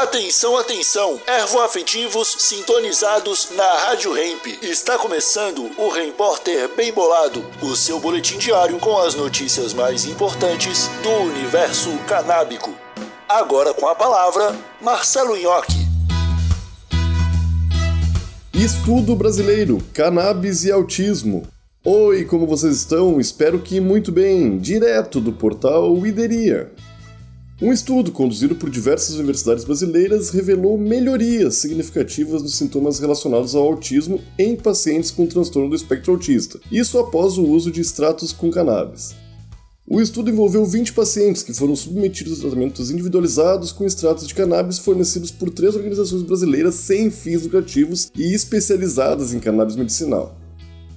Atenção, atenção! Ervoafetivos sintonizados na Rádio Hemp. Está começando o Repórter Bem Bolado, o seu boletim diário com as notícias mais importantes do universo canábico. Agora com a palavra, Marcelo Nhoque. Estudo brasileiro, cannabis e autismo. Oi, como vocês estão? Espero que muito bem, direto do portal Ideria. Um estudo conduzido por diversas universidades brasileiras revelou melhorias significativas nos sintomas relacionados ao autismo em pacientes com transtorno do espectro autista, isso após o uso de extratos com cannabis. O estudo envolveu 20 pacientes que foram submetidos a tratamentos individualizados com extratos de cannabis fornecidos por três organizações brasileiras sem fins lucrativos e especializadas em cannabis medicinal.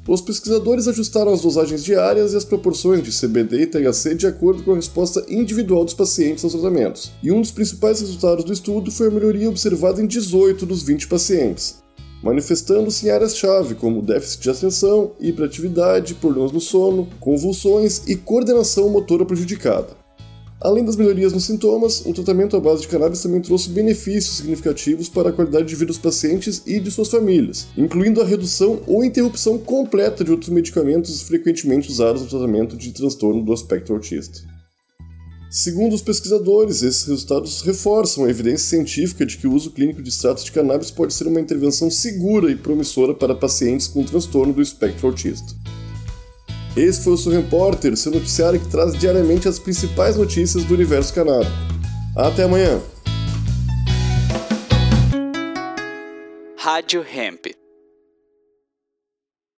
Os pesquisadores ajustaram as dosagens diárias e as proporções de CBD e THC de acordo com a resposta individual dos pacientes aos tratamentos, e um dos principais resultados do estudo foi a melhoria observada em 18 dos 20 pacientes, manifestando-se em áreas-chave como déficit de atenção, hiperatividade, problemas no sono, convulsões e coordenação motora prejudicada. Além das melhorias nos sintomas, o tratamento à base de cannabis também trouxe benefícios significativos para a qualidade de vida dos pacientes e de suas famílias, incluindo a redução ou interrupção completa de outros medicamentos frequentemente usados no tratamento de transtorno do espectro autista. Segundo os pesquisadores, esses resultados reforçam a evidência científica de que o uso clínico de extratos de cannabis pode ser uma intervenção segura e promissora para pacientes com transtorno do espectro autista. Esse foi o seu repórter, seu noticiário que traz diariamente as principais notícias do universo canábico. Até amanhã! Rádio Hemp.